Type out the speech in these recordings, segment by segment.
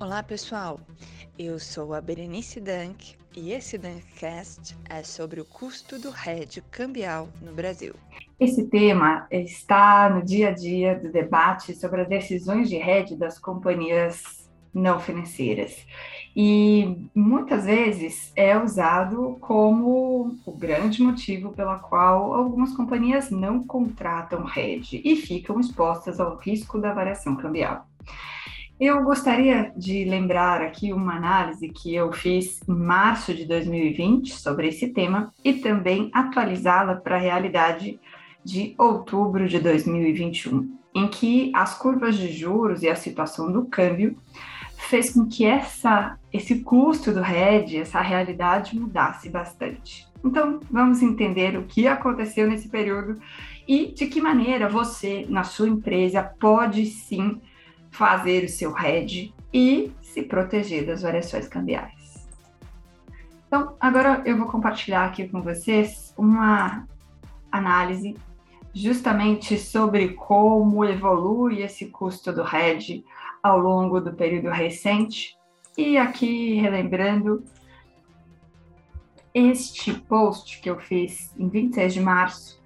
Olá, pessoal. Eu sou a Berenice Dank e esse Dankcast é sobre o custo do hedge cambial no Brasil. Esse tema está no dia a dia do debate sobre as decisões de hedge das companhias não financeiras. E muitas vezes é usado como o grande motivo pela qual algumas companhias não contratam hedge e ficam expostas ao risco da variação cambial. Eu gostaria de lembrar aqui uma análise que eu fiz em março de 2020 sobre esse tema e também atualizá-la para a realidade de outubro de 2021, em que as curvas de juros e a situação do câmbio fez com que essa, esse custo do RED, essa realidade mudasse bastante. Então, vamos entender o que aconteceu nesse período e de que maneira você, na sua empresa, pode sim fazer o seu hedge e se proteger das variações cambiais. Então, agora eu vou compartilhar aqui com vocês uma análise justamente sobre como evolui esse custo do hedge ao longo do período recente. E aqui relembrando este post que eu fiz em 26 de março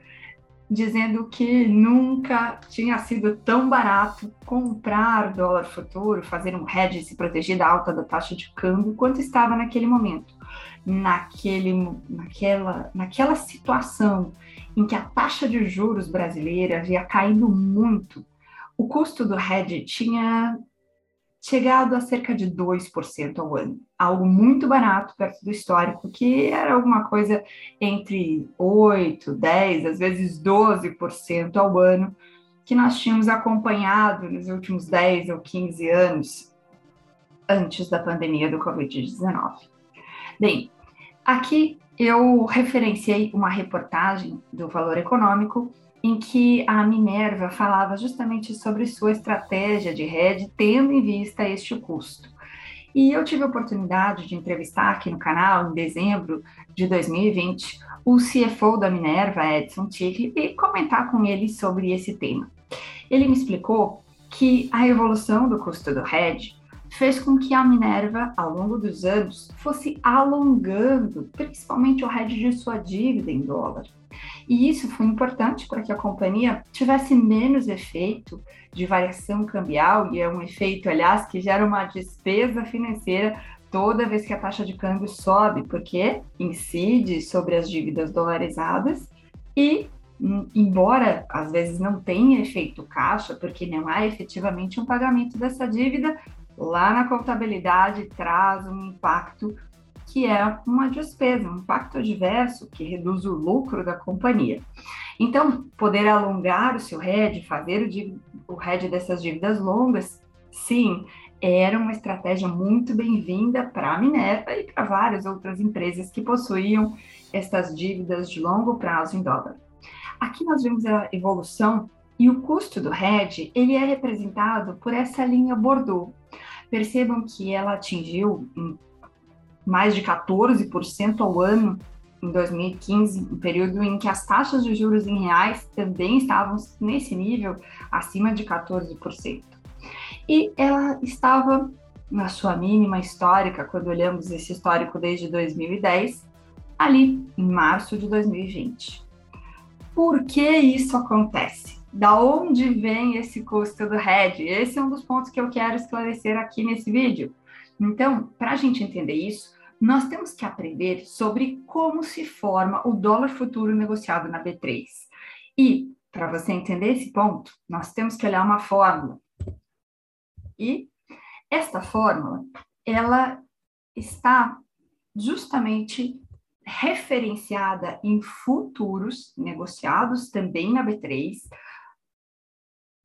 dizendo que nunca tinha sido tão barato comprar dólar futuro, fazer um hedge e se proteger da alta da taxa de câmbio, quanto estava naquele momento. Naquele, naquela, naquela situação em que a taxa de juros brasileira havia caído muito, o custo do hedge tinha chegado a cerca de 2% ao ano, algo muito barato perto do histórico, que era alguma coisa entre 8, 10, às vezes 12% ao ano, que nós tínhamos acompanhado nos últimos 10 ou 15 anos antes da pandemia do Covid-19. Bem, aqui eu referenciei uma reportagem do Valor Econômico em que a Minerva falava justamente sobre sua estratégia de rede, tendo em vista este custo. E eu tive a oportunidade de entrevistar aqui no canal, em dezembro de 2020, o CFO da Minerva, Edson Tigre, e comentar com ele sobre esse tema. Ele me explicou que a evolução do custo do hedge fez com que a Minerva, ao longo dos anos, fosse alongando, principalmente o hedge de sua dívida em dólar. E isso foi importante para que a companhia tivesse menos efeito de variação cambial, e é um efeito, aliás, que gera uma despesa financeira toda vez que a taxa de câmbio sobe, porque incide sobre as dívidas dolarizadas e embora às vezes não tenha efeito caixa, porque não há efetivamente um pagamento dessa dívida, lá na contabilidade traz um impacto que é uma despesa, um impacto adverso que reduz o lucro da companhia. Então, poder alongar o seu RED, fazer o, RED dessas dívidas longas, sim, era uma estratégia muito bem-vinda para a Minerva e para várias outras empresas que possuíam essas dívidas de longo prazo em dólar. Aqui nós vemos a evolução e o custo do RED, ele é representado por essa linha Bordeaux. Percebam que ela atingiu em mais de 14% ao ano em 2015, um período em que as taxas de juros em reais também estavam nesse nível, acima de 14%. E ela estava na sua mínima histórica, quando olhamos esse histórico desde 2010, ali em março de 2020. Por que isso acontece? Da onde vem esse custo do hedge? Esse é um dos pontos que eu quero esclarecer aqui nesse vídeo. Então, para a gente entender isso, nós temos que aprender sobre como se forma o dólar futuro negociado na B3. E, para você entender esse ponto, nós temos que olhar uma fórmula. E esta fórmula, ela está justamente referenciada em futuros negociados também na B3.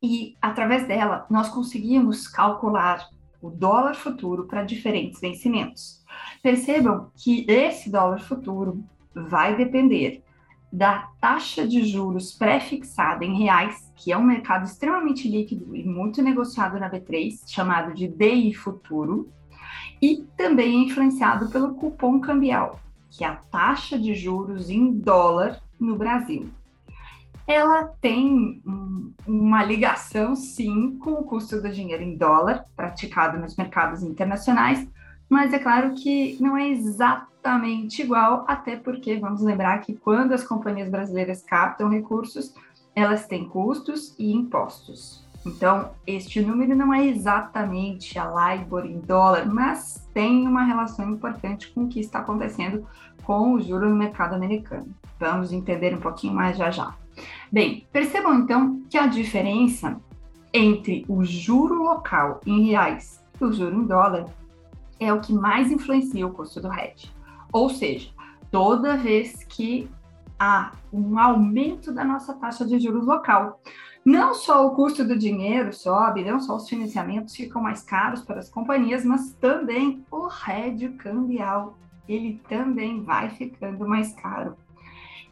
E através dela, nós conseguimos calcular o dólar futuro para diferentes vencimentos. Percebam que esse dólar futuro vai depender da taxa de juros pré-fixada em reais, que é um mercado extremamente líquido e muito negociado na B3, chamado de DI futuro, e também é influenciado pelo cupom cambial, que é a taxa de juros em dólar no Brasil. Ela tem um, uma ligação, sim, com o custo do dinheiro em dólar praticado nos mercados internacionais, mas é claro que não é exatamente igual, até porque vamos lembrar que quando as companhias brasileiras captam recursos, elas têm custos e impostos. Então, este número não é exatamente a LIBOR em dólar, mas tem uma relação importante com o que está acontecendo com o juro no mercado americano. Vamos entender um pouquinho mais já já. Bem, percebam então que a diferença entre o juro local em reais e o juro em dólar é o que mais influencia o custo do hedge. Ou seja, toda vez que há um aumento da nossa taxa de juros local, não só o custo do dinheiro sobe, não só os financiamentos ficam mais caros para as companhias, mas também o hedge cambial, ele também vai ficando mais caro.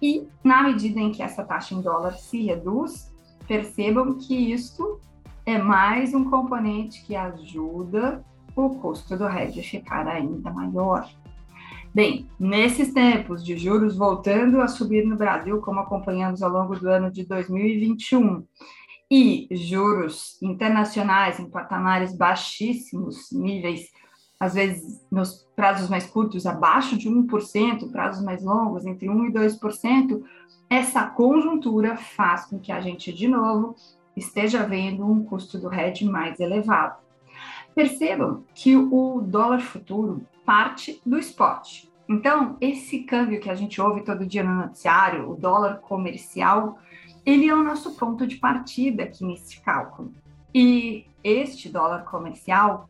E na medida em que essa taxa em dólar se reduz, percebam que isto é mais um componente que ajuda o custo do hedge a ficar ainda maior. Bem, nesses tempos de juros voltando a subir no Brasil, como acompanhamos ao longo do ano de 2021, e juros internacionais em patamares baixíssimos, níveis às vezes nos prazos mais curtos abaixo de 1%, prazos mais longos entre 1 e 2%, essa conjuntura faz com que a gente de novo esteja vendo um custo do hedge mais elevado. Percebam que o dólar futuro parte do spot. Então, esse câmbio que a gente ouve todo dia no noticiário, o dólar comercial, ele é o nosso ponto de partida aqui nesse cálculo. E este dólar comercial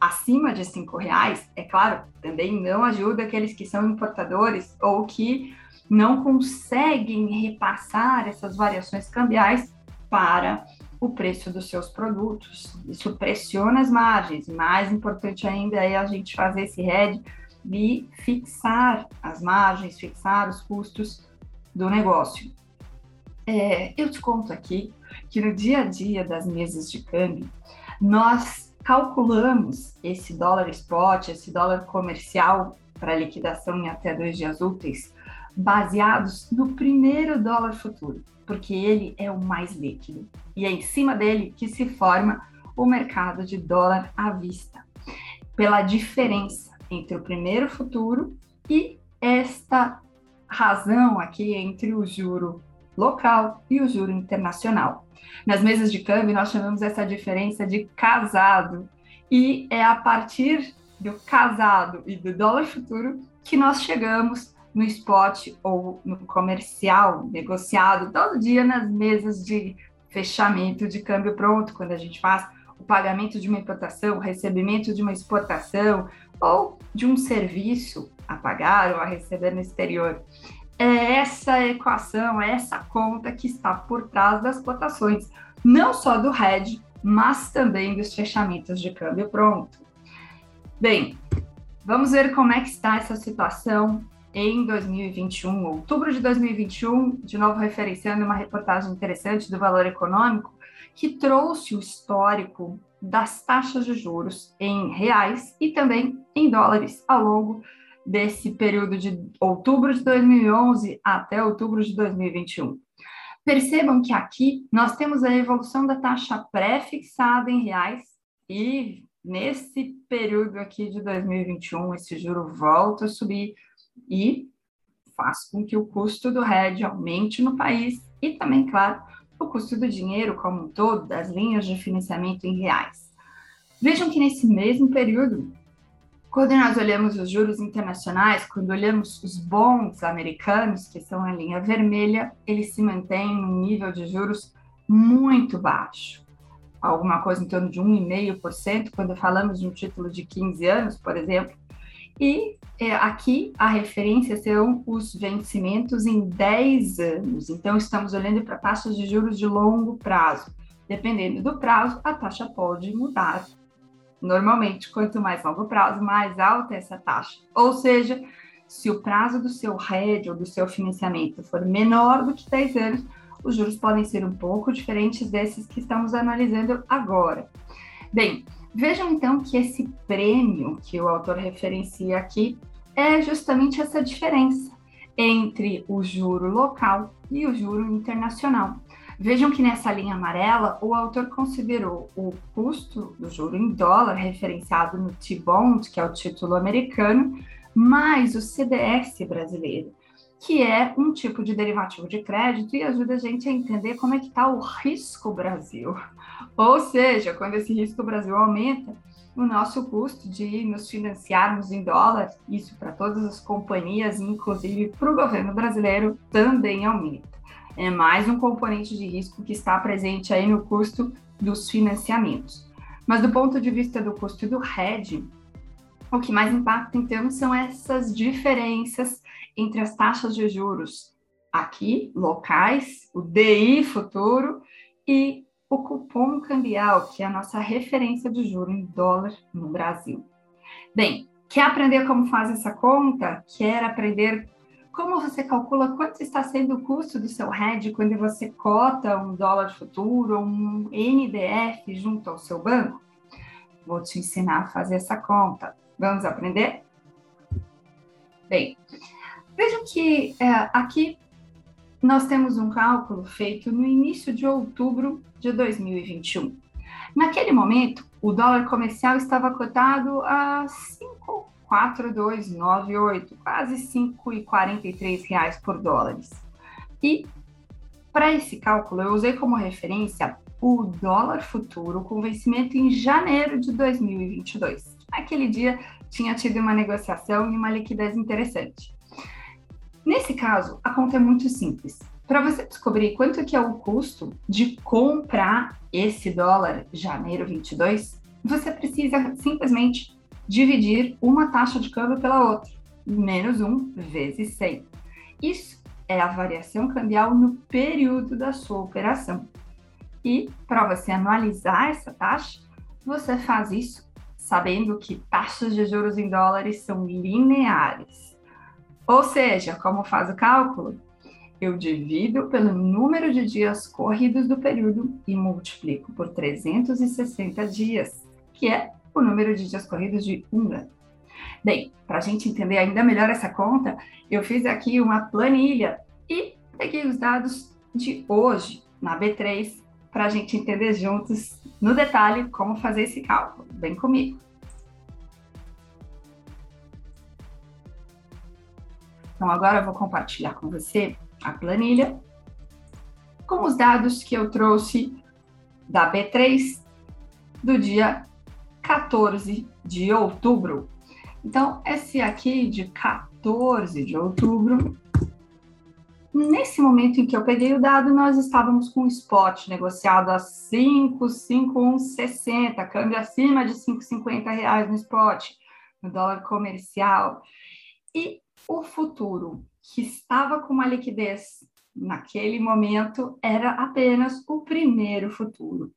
acima de cinco reais, é claro, também não ajuda aqueles que são importadores ou que não conseguem repassar essas variações cambiais para o preço dos seus produtos. Isso pressiona as margens. Mais importante ainda é a gente fazer esse hedge de fixar as margens, fixar os custos do negócio. É, eu te conto aqui que no dia a dia das mesas de câmbio, nós calculamos esse dólar spot, esse dólar comercial para liquidação em até dois dias úteis, baseados no primeiro dólar futuro, porque ele é o mais líquido. E é em cima dele que se forma o mercado de dólar à vista, pela diferença entre o primeiro futuro e esta razão aqui entre o juro local e o juro internacional. Nas mesas de câmbio, nós chamamos essa diferença de casado, e é a partir do casado e do dólar futuro que nós chegamos no spot ou no comercial negociado todo dia nas mesas de fechamento de câmbio pronto, quando a gente faz o pagamento de uma importação, o recebimento de uma exportação ou de um serviço a pagar ou a receber no exterior é essa equação, é essa conta que está por trás das cotações, não só do hedge, mas também dos fechamentos de câmbio pronto. Bem, vamos ver como é que está essa situação em 2021, outubro de 2021, de novo referenciando uma reportagem interessante do Valor Econômico, que trouxe o histórico das taxas de juros em reais e também em dólares ao longo desse período de outubro de 2011 até outubro de 2021. Percebam que aqui nós temos a evolução da taxa pré-fixada em reais e nesse período aqui de 2021 esse juro volta a subir e faz com que o custo do hedge aumente no país e também, claro, o custo do dinheiro como um todo, das linhas de financiamento em reais. Vejam que nesse mesmo período quando nós olhamos os juros internacionais, quando olhamos os bonds americanos, que são a linha vermelha, eles se mantêm num nível de juros muito baixo. Alguma coisa em torno de 1,5% quando falamos de um título de 15 anos, por exemplo. E é, aqui a referência são os vencimentos em 10 anos. Então, estamos olhando para taxas de juros de longo prazo. Dependendo do prazo, a taxa pode mudar Normalmente, quanto mais longo prazo, mais alta é essa taxa. Ou seja, se o prazo do seu RED ou do seu financiamento for menor do que 10 anos, os juros podem ser um pouco diferentes desses que estamos analisando agora. Bem, vejam então que esse prêmio que o autor referencia aqui é justamente essa diferença entre o juro local e o juro internacional. Vejam que nessa linha amarela, o autor considerou o custo do juro em dólar referenciado no T-Bond, que é o título americano, mais o CDS brasileiro, que é um tipo de derivativo de crédito e ajuda a gente a entender como é que está o risco Brasil. Ou seja, quando esse risco Brasil aumenta, o nosso custo de nos financiarmos em dólar, isso para todas as companhias, inclusive para o governo brasileiro, também aumenta. É mais um componente de risco que está presente aí no custo dos financiamentos. Mas do ponto de vista do custo do hedge, o que mais impacta então são essas diferenças entre as taxas de juros aqui, locais, o DI futuro e o cupom cambial, que é a nossa referência de juro em dólar no Brasil. Bem, quer aprender como faz essa conta? Quer aprender como você calcula quanto está sendo o custo do seu hedge quando você cota um dólar futuro ou um NDF junto ao seu banco? Vou te ensinar a fazer essa conta. Vamos aprender? Bem, vejam que é, aqui nós temos um cálculo feito no início de outubro de 2021. Naquele momento, o dólar comercial estava cotado a 5,4298, quase 5,43 reais por dólares. E para esse cálculo, eu usei como referência o dólar futuro com vencimento em janeiro de 2022. Naquele dia tinha tido uma negociação e uma liquidez interessante. Nesse caso, a conta é muito simples. Para você descobrir quanto que é o custo de comprar esse dólar janeiro 22, você precisa simplesmente dividir uma taxa de câmbio pela outra, menos 1 vezes 100. Isso é a variação cambial no período da sua operação. E para você anualizar essa taxa, você faz isso sabendo que taxas de juros em dólares são lineares. Ou seja, como faz o cálculo? Eu divido pelo número de dias corridos do período e multiplico por 360 dias, que é o número de dias corridos de um ano. Bem, para a gente entender ainda melhor essa conta, eu fiz aqui uma planilha e peguei os dados de hoje na B3 para a gente entender juntos no detalhe como fazer esse cálculo. Vem comigo. Então, agora eu vou compartilhar com você a planilha com os dados que eu trouxe da B3 do dia 14 de outubro. Então, esse aqui de 14 de outubro, nesse momento em que eu peguei o dado, nós estávamos com o spot negociado a 5,5160, câmbio acima de 5,50 reais no spot, no dólar comercial. E o futuro, que estava com uma liquidez naquele momento, era apenas o primeiro futuro.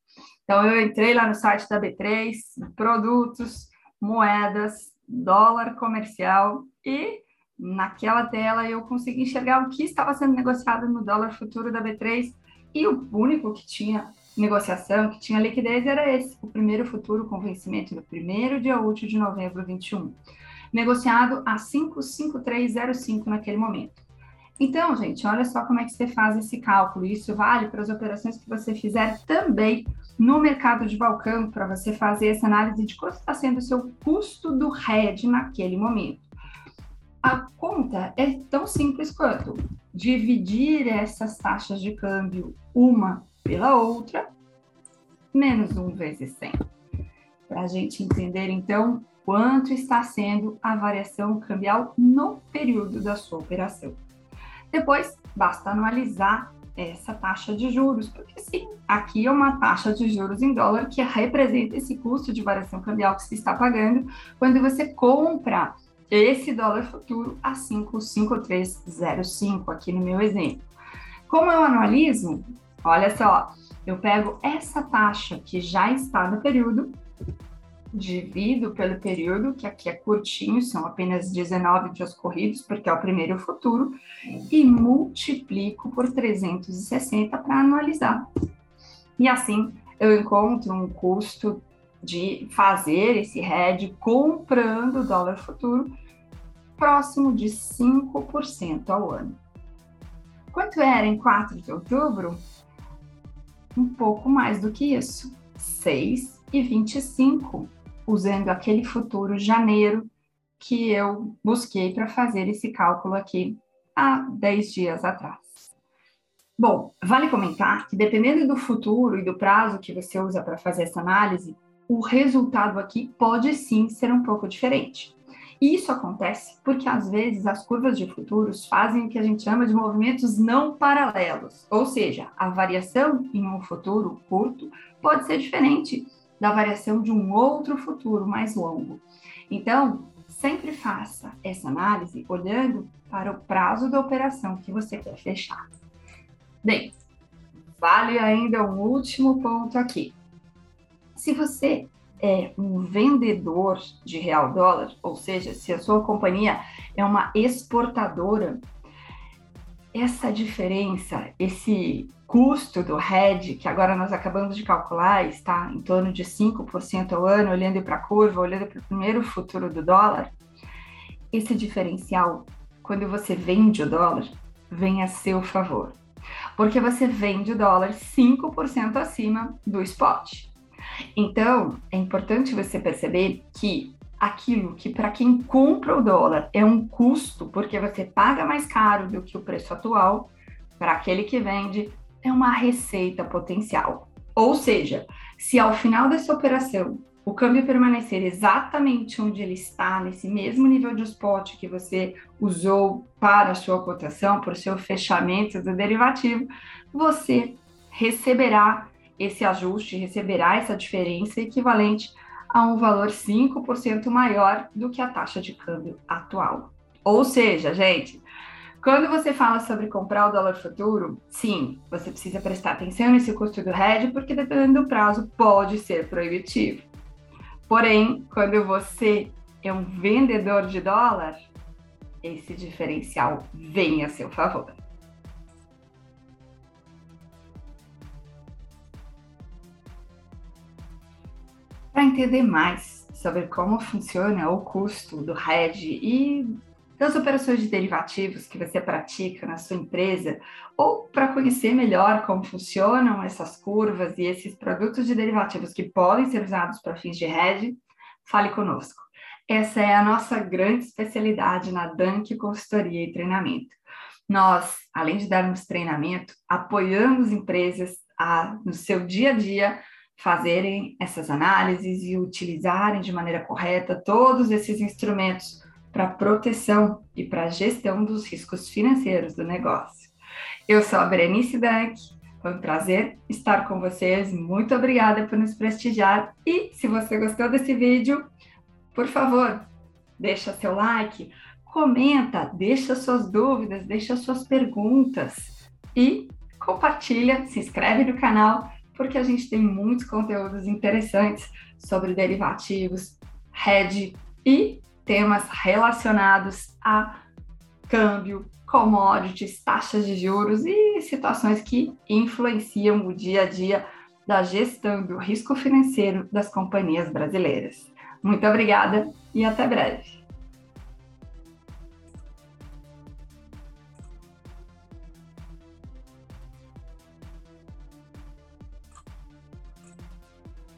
Então, eu entrei lá no site da B3, produtos, moedas, dólar comercial, e naquela tela eu consegui enxergar o que estava sendo negociado no dólar futuro da B3, e o único que tinha negociação, que tinha liquidez, era esse, o primeiro futuro com vencimento no primeiro dia útil de novembro 21 negociado a 55305 naquele momento. Então, gente, olha só como é que você faz esse cálculo. Isso vale para as operações que você fizer também no mercado de balcão, para você fazer essa análise de quanto está sendo o seu custo do RED naquele momento. A conta é tão simples quanto dividir essas taxas de câmbio uma pela outra, menos 1 vezes 100. Para a gente entender, então, quanto está sendo a variação cambial no período da sua operação. Depois, basta anualizar essa taxa de juros, porque sim, aqui é uma taxa de juros em dólar que representa esse custo de variação cambial que se está pagando quando você compra esse dólar futuro a 55305, aqui no meu exemplo. Como eu anualizo? Olha só, eu pego essa taxa que já está no período divido pelo período, que aqui é curtinho, são apenas 19 dias corridos, porque é o primeiro futuro, e multiplico por 360 para anualizar. E assim eu encontro um custo de fazer esse hedge comprando dólar futuro próximo de 5% ao ano. Quanto era em 4 de outubro? Um pouco mais do que isso, 6,25, usando aquele futuro janeiro que eu busquei para fazer esse cálculo aqui há 10 dias atrás. Bom, vale comentar que dependendo do futuro e do prazo que você usa para fazer essa análise, o resultado aqui pode sim ser um pouco diferente. E isso acontece porque às vezes as curvas de futuros fazem o que a gente chama de movimentos não paralelos, ou seja, a variação em um futuro curto pode ser diferente da variação de um outro futuro mais longo. Então, sempre faça essa análise olhando para o prazo da operação que você quer fechar. Bem, vale ainda um último ponto aqui. Se você é um vendedor de real dólar, ou seja, se a sua companhia é uma exportadora, essa diferença, esse custo do hedge, que agora nós acabamos de calcular, está em torno de 5% ao ano, olhando para a curva, olhando para o primeiro futuro do dólar, esse diferencial, quando você vende o dólar, vem a seu favor. Porque você vende o dólar 5% acima do spot. Então, é importante você perceber que aquilo que para quem compra o dólar é um custo, porque você paga mais caro do que o preço atual, para aquele que vende é uma receita potencial. Ou seja, se ao final dessa operação o câmbio permanecer exatamente onde ele está, nesse mesmo nível de spot que você usou para a sua cotação, o seu fechamento do derivativo, você receberá esse ajuste, receberá essa diferença equivalente a um valor 5% maior do que a taxa de câmbio atual. Ou seja, gente, quando você fala sobre comprar o dólar futuro, sim, você precisa prestar atenção nesse custo do hedge, porque dependendo do prazo pode ser proibitivo. Porém, quando você é um vendedor de dólar, esse diferencial vem a seu favor. Para entender mais sobre como funciona o custo do hedge e das operações de derivativos que você pratica na sua empresa, ou para conhecer melhor como funcionam essas curvas e esses produtos de derivativos que podem ser usados para fins de hedge, fale conosco. Essa é a nossa grande especialidade na Dunk Consultoria e Treinamento. Nós, além de darmos treinamento, apoiamos empresas a, no seu dia a dia, fazerem essas análises e utilizarem de maneira correta todos esses instrumentos para proteção e para gestão dos riscos financeiros do negócio. Eu sou a Berenice Dank, foi um prazer estar com vocês, muito obrigada por nos prestigiar e se você gostou desse vídeo, por favor, deixa seu like, comenta, deixa suas dúvidas, deixa suas perguntas e compartilha, se inscreve no canal, porque a gente tem muitos conteúdos interessantes sobre derivativos, hedge e temas relacionados a câmbio, commodities, taxas de juros e situações que influenciam o dia a dia da gestão do risco financeiro das companhias brasileiras. Muito obrigada e até breve.